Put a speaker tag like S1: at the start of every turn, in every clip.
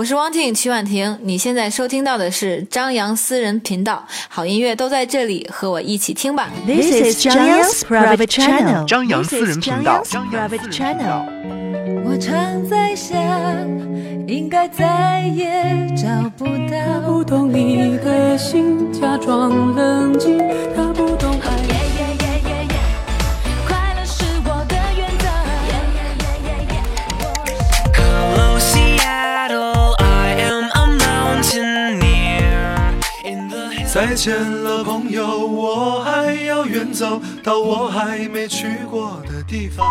S1: 我是汪静曲婉婷，你现在收听到的是张扬私人频道，好音乐都在这里，和我一起听吧。
S2: This is Zhang Yang's private channel.
S3: 张扬私人频道。
S2: 张扬 private channel.
S4: 我常在想，应该再也找不到。
S5: 不懂你的心，假装冷静，
S6: 再见了，朋友，我还要远走到我还没去过的地方。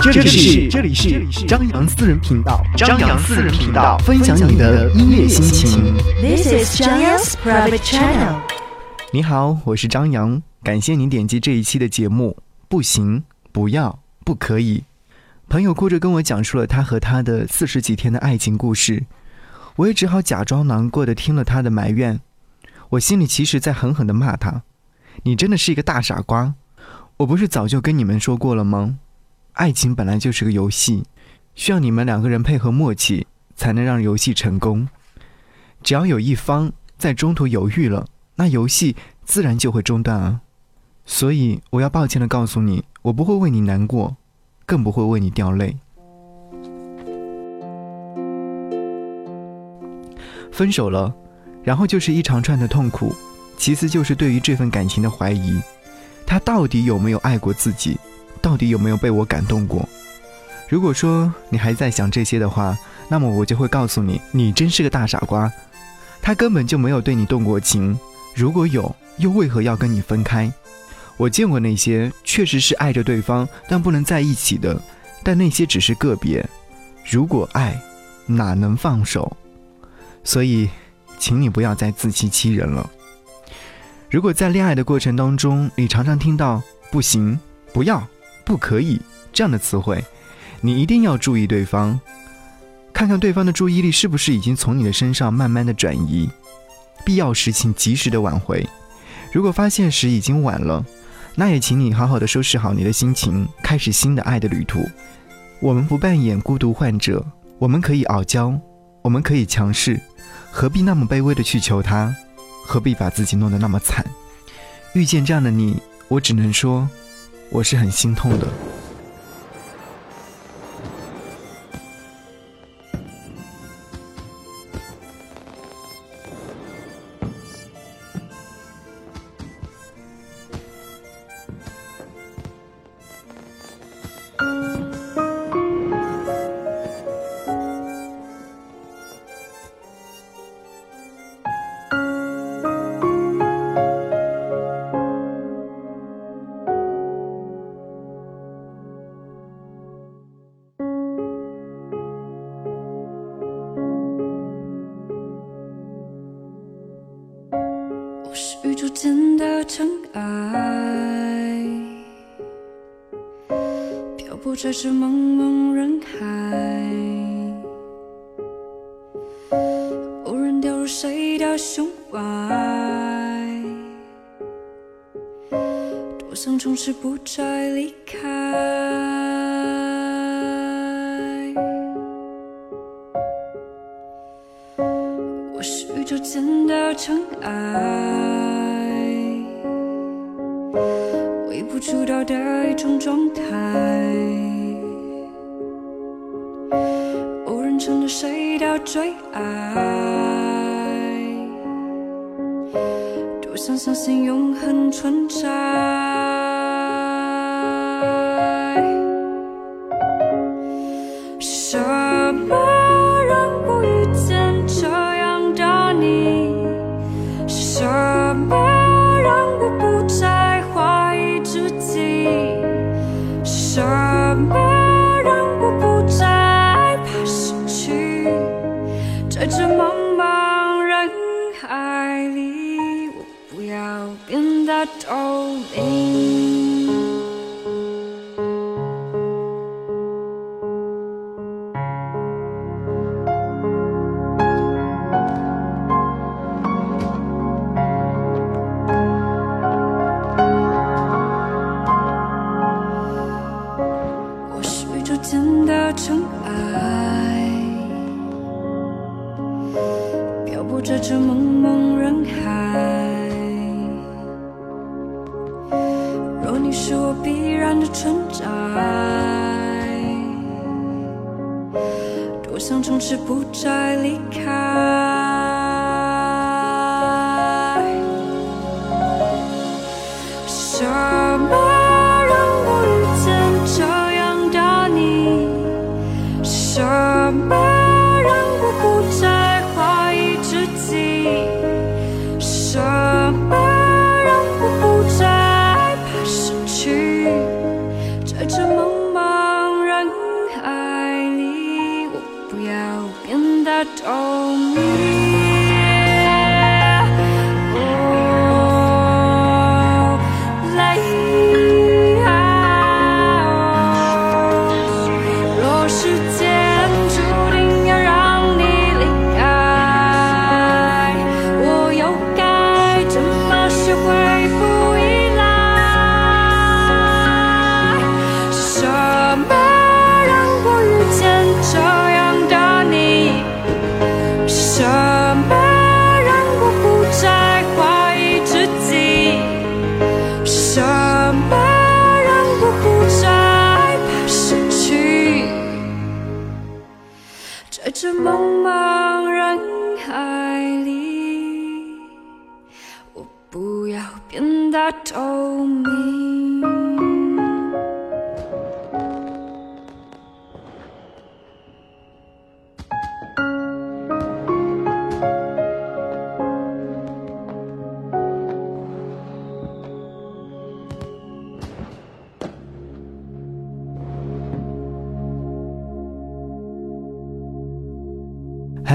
S3: 这里是这里是张扬私人频道，张扬私人频道，分享你的音乐心情。
S2: This is Zhang Yang's private channel.
S3: 你好，我是张扬，感谢您点击这一期的节目。不行，不要，不可以。朋友哭着跟我讲述了他和他的四十几天的爱情故事，我也只好假装难过的听了他的埋怨。我心里其实在狠狠的骂他：“你真的是一个大傻瓜！我不是早就跟你们说过了吗？爱情本来就是个游戏，需要你们两个人配合默契，才能让游戏成功。只要有一方在中途犹豫了，那游戏自然就会中断啊。所以我要抱歉的告诉你，我不会为你难过，更不会为你掉泪。分手了，然后就是一长串的痛苦，其次就是对于这份感情的怀疑，他到底有没有爱过自己，到底有没有被我感动过？如果说你还在想这些的话，那么我就会告诉你，你真是个大傻瓜。他根本就没有对你动过情，如果有，又为何要跟你分开？我见过那些确实是爱着对方，但不能在一起的，但那些只是个别。如果爱，哪能放手？所以，请你不要再自欺欺人了。如果在恋爱的过程当中，你常常听到“不行”“不要”“不可以”这样的词汇，你一定要注意对方，看看对方的注意力是不是已经从你的身上慢慢的转移，必要时请及时的挽回。如果发现时已经晚了，那也请你好好的收拾好你的心情，开始新的爱的旅途。我们不扮演孤独患者，我们可以傲娇，我们可以强势，何必那么卑微的去求他？何必把自己弄得那么惨？遇见这样的你，我只能说，我是很心痛的。
S4: 漂泊在这茫茫人海，无人掉入谁的胸怀，多想从此不再离开。我是宇宙间的尘埃，微不足道的一种状态，谁的最爱，多想相信永恒存在。透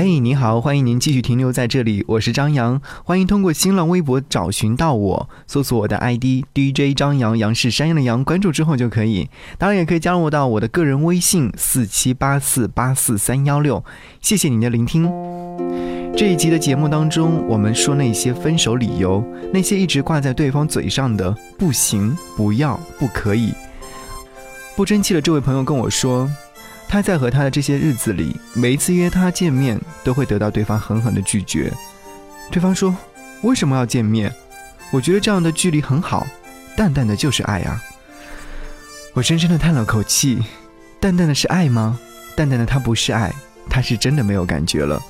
S3: 嘿，你好，欢迎您继续停留在这里，我是张扬，欢迎通过新浪微博找寻到我，搜索我的 ID DJ 张扬，杨是山羊的羊，关注之后就可以。当然也可以加入到我的个人微信四七八四八四三幺六，谢谢您的聆听。这一集的节目当中，我们说那些分手理由，那些一直挂在对方嘴上的不行、不要、不可以。不争气的这位朋友跟我说，他在和他的这些日子里，每一次约他见面，都会得到对方狠狠的拒绝。对方说：“为什么要见面？我觉得这样的距离很好，淡淡的就是爱啊。”我深深的叹了口气，淡淡的是爱吗？淡淡的它不是爱，他是真的没有感觉了。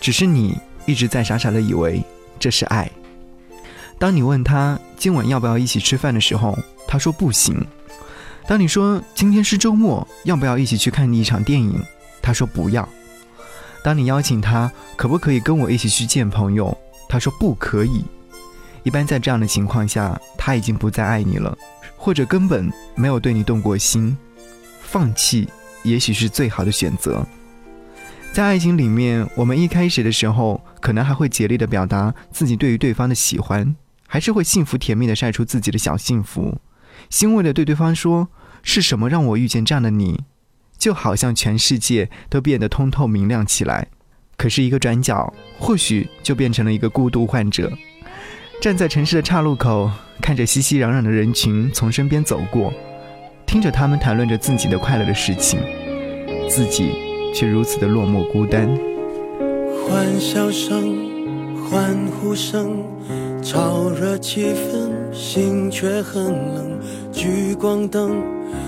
S3: 只是你一直在傻傻的以为这是爱。当你问他今晚要不要一起吃饭的时候，他说不行。当你说今天是周末，要不要一起去看一场电影？他说不要。当你邀请他可不可以跟我一起去见朋友？他说不可以。一般在这样的情况下，他已经不再爱你了，或者根本没有对你动过心。放弃也许是最好的选择。在爱情里面，我们一开始的时候，可能还会竭力的表达自己对于对方的喜欢，还是会幸福甜蜜的晒出自己的小幸福，欣慰的对对方说：“是什么让我遇见这样的你？”就好像全世界都变得通透明亮起来。可是，一个转角，或许就变成了一个孤独患者，站在城市的岔路口，看着熙熙攘攘的人群从身边走过，听着他们谈论着自己的快乐的事情，自己却如此的落寞孤单。
S7: 欢笑声、欢呼声，炒热气氛，心却很冷。聚光灯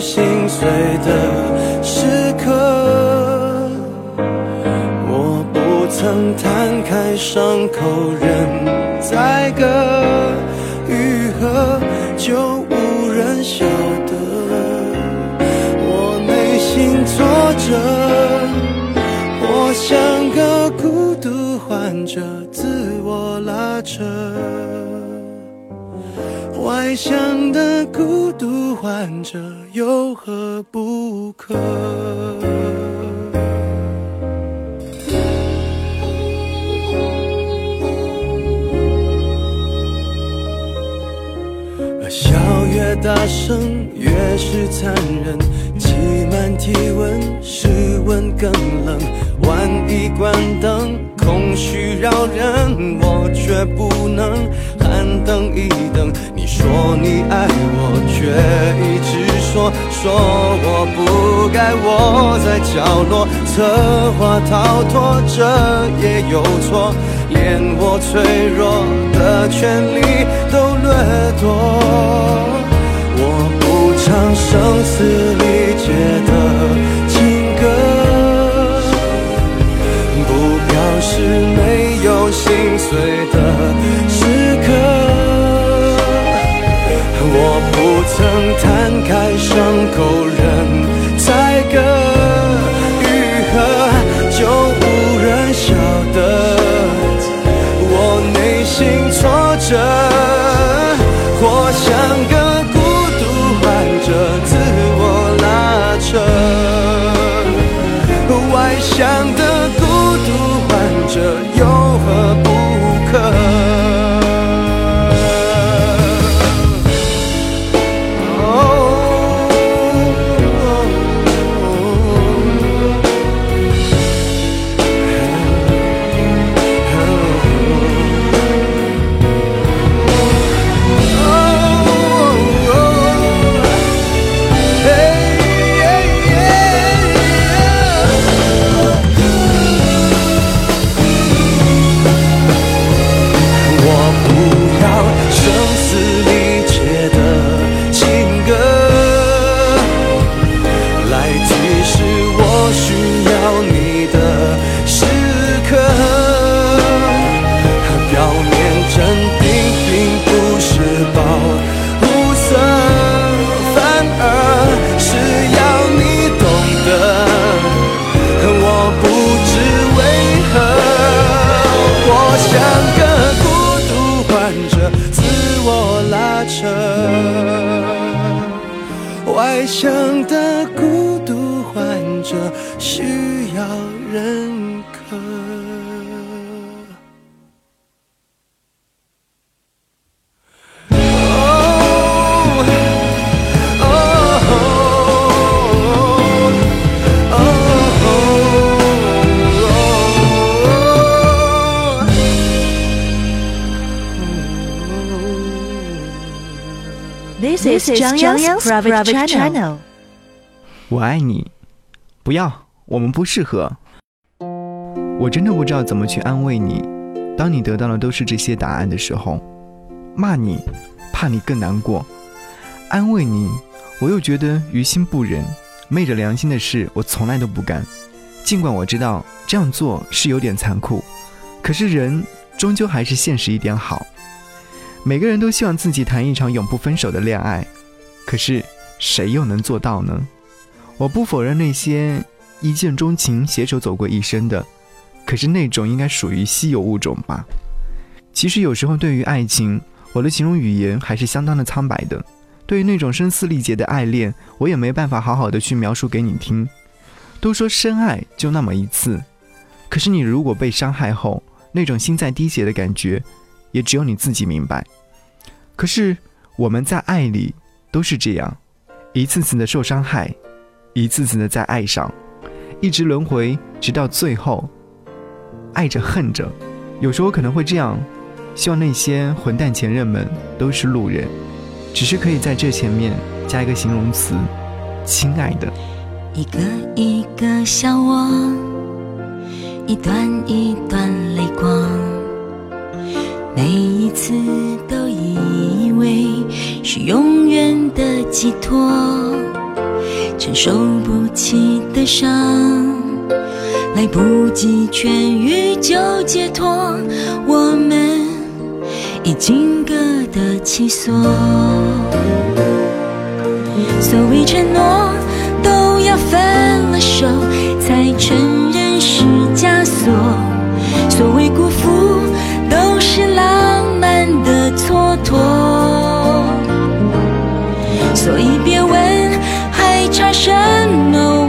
S7: 心碎的时刻。我不曾摊开伤口任宰割，愈合就无人晓得。我内心坐着。我像个孤独患者，自我拉扯。外向的孤独患者有何不可？笑越大声越是残忍挤满体温室温更冷万一关灯空虚扰人我却不能喊等一等。你说你爱我却一直说我不该窝在角落，策划逃脱，这也有错。连我脆弱的权利都掠夺。我不唱声嘶力竭的情歌，不表示没有心碎的时刻。我不曾任
S2: This is Zhang Yang's private channel.
S3: 我爱你，不要，我们不适合。我真的不知道怎么去安慰你。当你得到的都是这些答案的时候，骂你，怕你更难过；安慰你，我又觉得于心不忍。昧着良心的事，我从来都不干。尽管我知道这样做是有点残酷，可是人终究还是现实一点好。每个人都希望自己谈一场永不分手的恋爱，可是谁又能做到呢？我不否认那些一见钟情、携手走过一生的，可是那种应该属于稀有物种吧。其实有时候对于爱情，我的形容语言还是相当的苍白的。对于那种声嘶力竭的爱恋，我也没办法好好的去描述给你听。都说深爱就那么一次，可是你如果被伤害后，那种心在滴血的感觉，也只有你自己明白。可是我们在爱里都是这样，一次次的受伤害，一次次的在爱上，一直轮回，直到最后，爱着恨着。有时候可能会这样，希望那些混蛋前任们都是路人，只是可以在这前面加一个形容词：亲爱的。
S8: 一个一个笑我，一段一段泪光，每一次都以为是永远的寄托，承受不起的伤，来不及痊愈就解脱，我们已经各得其所。所谓承诺。都要分了手，才承认是枷锁。所谓辜负，都是浪漫的蹉跎。所以别问还差什么，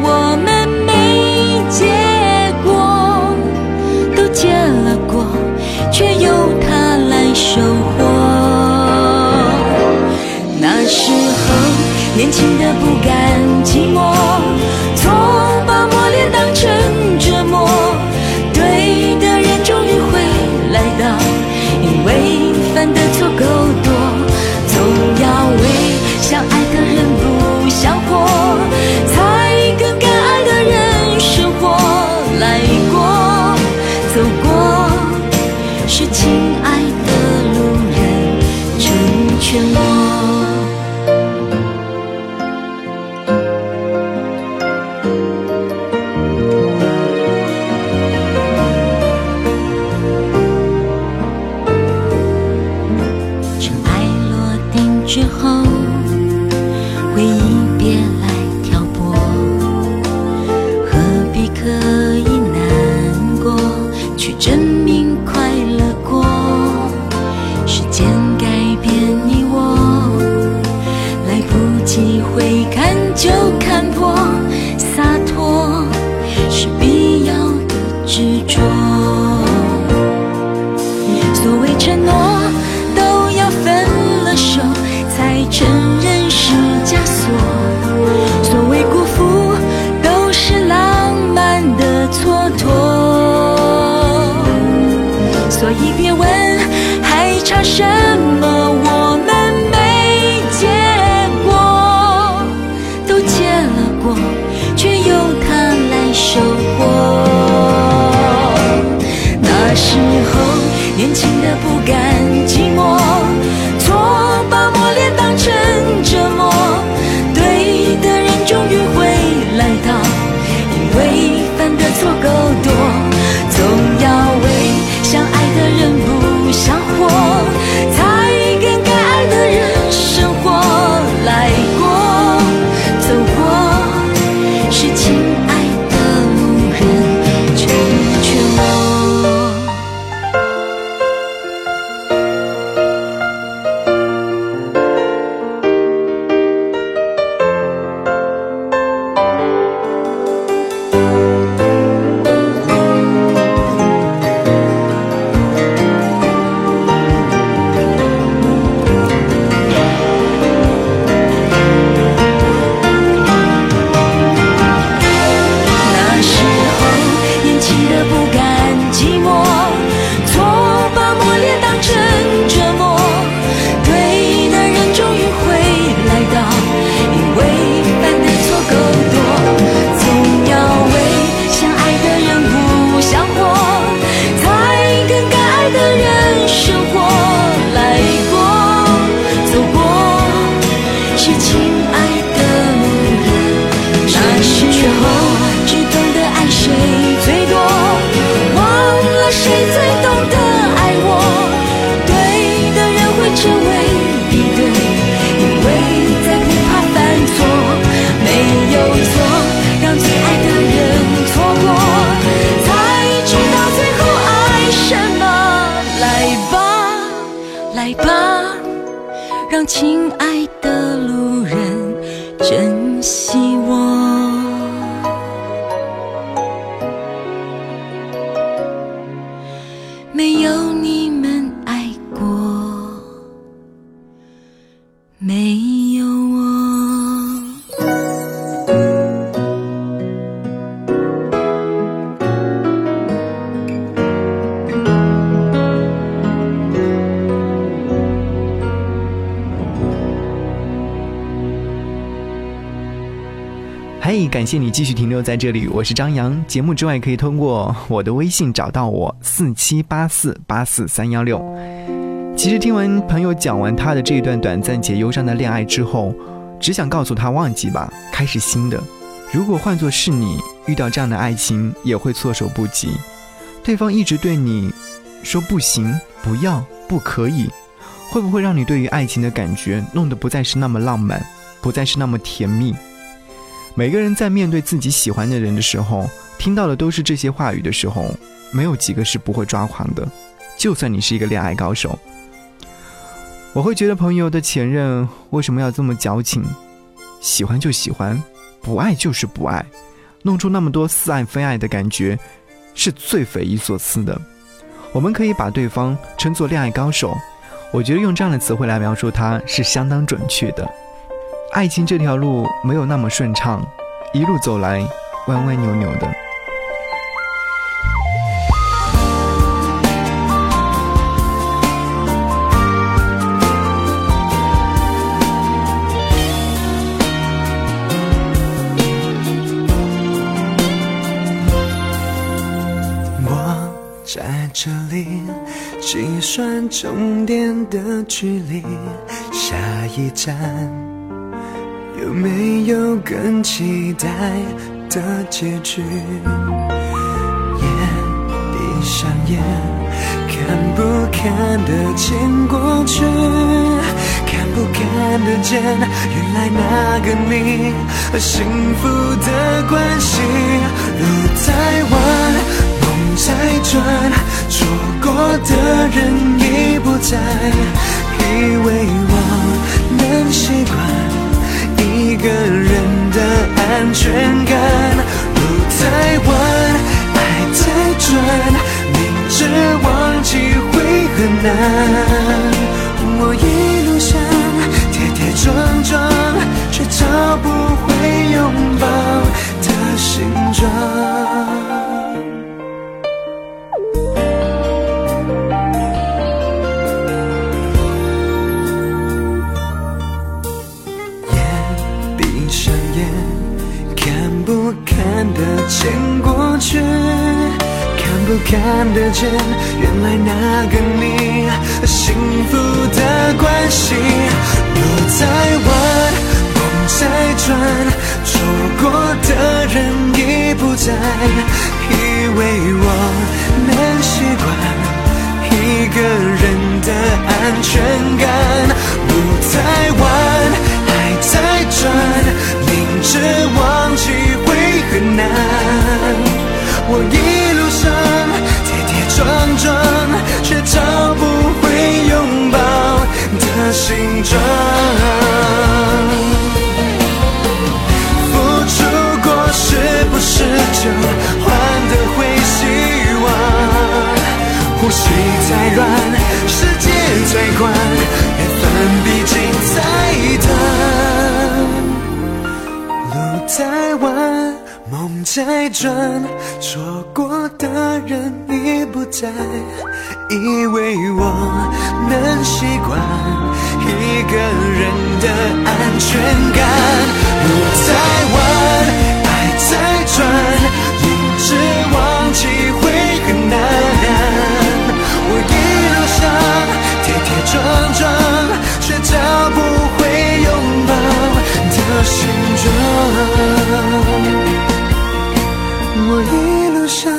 S8: 亲爱你
S3: 继续停留在这里，我是张扬。节目之外可以通过我的微信找到我，四七八四八四三幺六。其实听完朋友讲完他的这一段短暂且忧伤的恋爱之后，只想告诉他忘记吧，开始新的。如果换作是你遇到这样的爱情，也会措手不及。对方一直对你说不行、不要、不可以，会不会让你对于爱情的感觉弄得不再是那么浪漫，不再是那么甜蜜？每个人在面对自己喜欢的人的时候，听到的都是这些话语的时候，没有几个是不会抓狂的。就算你是一个恋爱高手，我会觉得朋友的前任为什么要这么矫情？喜欢就喜欢，不爱就是不爱，弄出那么多似爱非爱的感觉，是最匪夷所思的。我们可以把对方称作恋爱高手，我觉得用这样的词汇来描述他是相当准确的。爱情这条路没有那么顺畅，一路走来弯弯扭扭的。
S9: 我在这里计算终点的距离，下一站有没有更期待的结局？眼闭上眼，看不看得见过去？看不看得见原来那个你和幸福的关系？路太弯，梦在转，错过的人已不在，以为我能习惯个人的安全感。路太弯，爱太转，明知忘记会很难。我一路上跌跌撞撞，却找不回拥抱的形状。不看得见，原来那个你，幸福的关系。路在弯，梦在转，错过的人已不在，以为我能习惯。一个人的安全感，路在弯，缘分毕竟在等。路太弯，梦在转，错过的人已不在，以为我能习惯一个人的安全感。路太弯，爱在转，撞撞，却找不回拥抱的形状。我一路上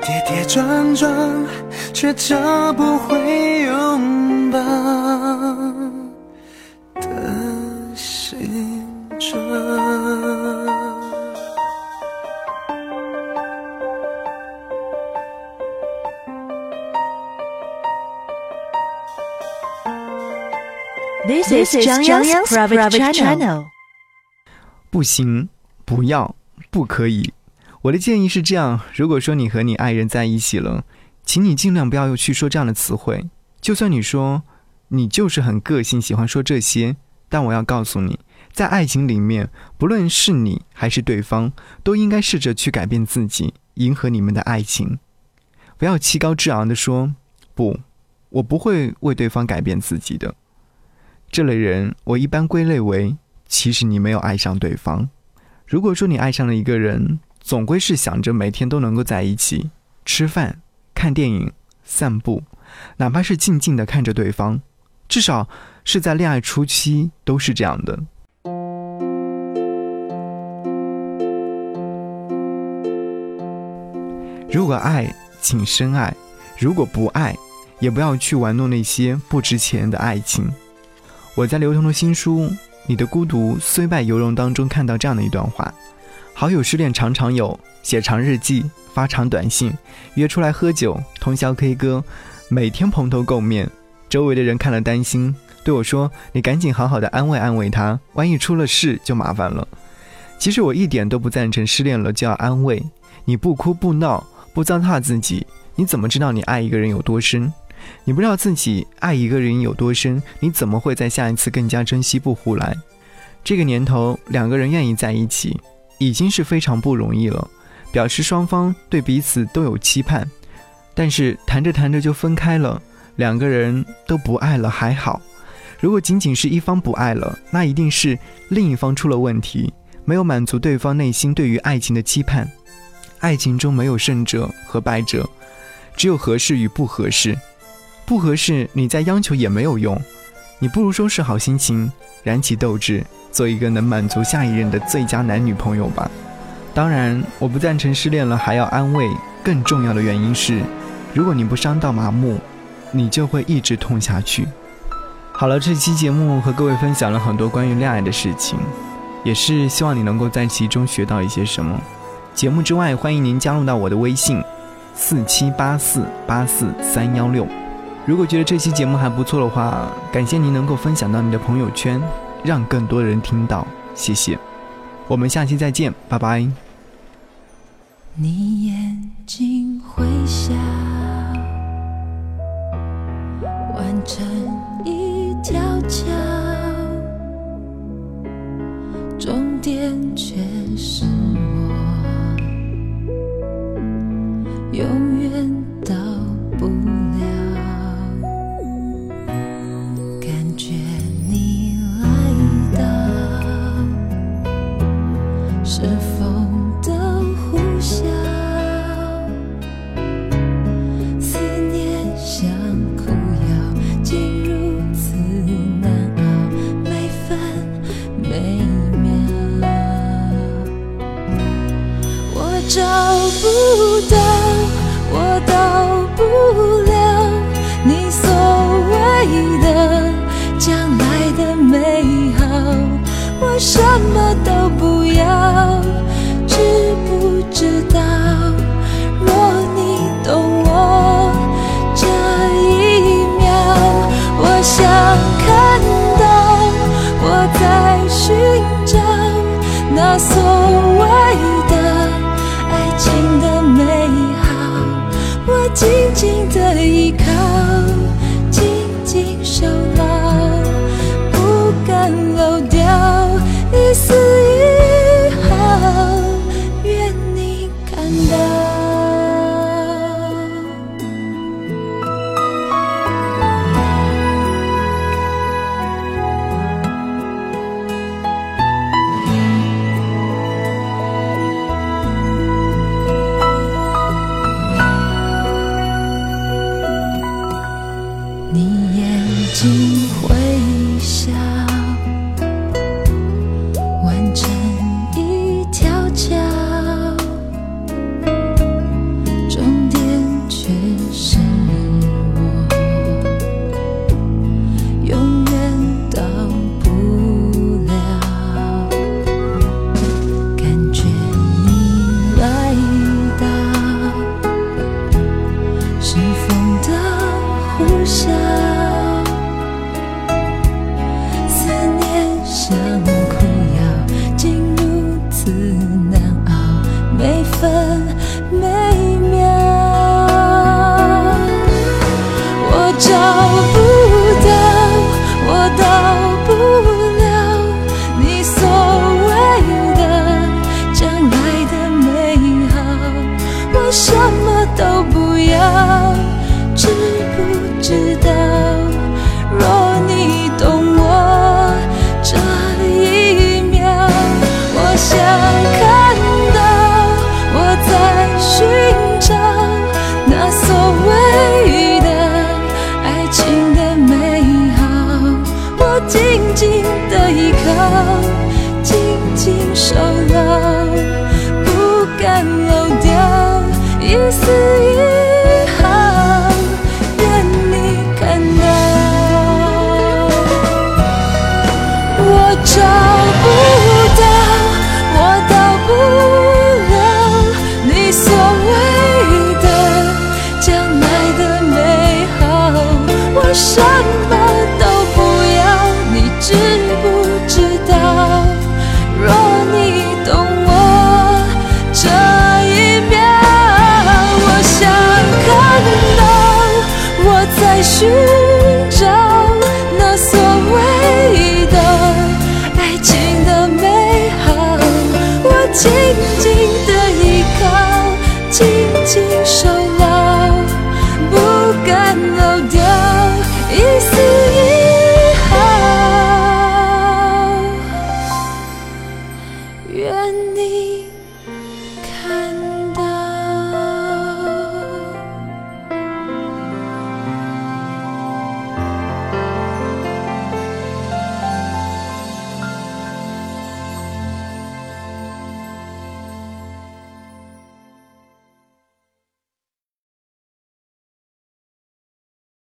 S9: 跌跌撞撞，却找不回
S2: This is Zhang Yang's private channel.
S3: 不行，不要，不可以。我的建议是这样：如果说你和你爱人在一起了，请你尽量不要去说这样的词汇。就算你说你就是很个性，喜欢说这些，但我要告诉你，在爱情里面，不论是你还是对方，都应该试着去改变自己，迎合你们的爱情。不要气高志昂的说不，我不会为对方改变自己的。这类人，我一般归类为，其实你没有爱上对方。如果说你爱上了一个人，总归是想着每天都能够在一起吃饭、看电影、散步，哪怕是静静的看着对方，至少是在恋爱初期都是这样的。如果爱，请深爱；如果不爱，也不要去玩弄那些不值钱的爱情。我在刘同的新书《你的孤独虽败犹荣》当中看到这样的一段话：好友失恋常常有，写长日记，发长短信，约出来喝酒，通宵 K 歌，每天蓬头垢面。周围的人看了担心，对我说：“你赶紧好好的安慰安慰他，万一出了事就麻烦了。”其实我一点都不赞成失恋了就要安慰，你不哭不闹不糟蹋自己，你怎么知道你爱一个人有多深？你不知道自己爱一个人有多深，你怎么会在下一次更加珍惜不胡来？这个年头，两个人愿意在一起，已经是非常不容易了，表示双方对彼此都有期盼。但是谈着谈着就分开了，两个人都不爱了还好。如果仅仅是一方不爱了，那一定是另一方出了问题，没有满足对方内心对于爱情的期盼。爱情中没有胜者和败者，只有合适与不合适。不合适，你再央求也没有用，你不如收拾好心情，燃起斗志，做一个能满足下一任的最佳男女朋友吧。当然，我不赞成失恋了还要安慰。更重要的原因是，如果你不伤到麻木，你就会一直痛下去。好了，这期节目和各位分享了很多关于恋爱的事情，也是希望你能够在其中学到一些什么。节目之外，欢迎您加入到我的微信：四七八四八四三幺六。如果觉得这期节目还不错的话，感谢您能够分享到你的朋友圈，让更多人听到，谢谢。我们下期再见，拜拜。
S8: 你眼睛会笑，弯成一条桥，终点却是我，找不到我到不了你所谓的将来的美好我什么都静静的一个。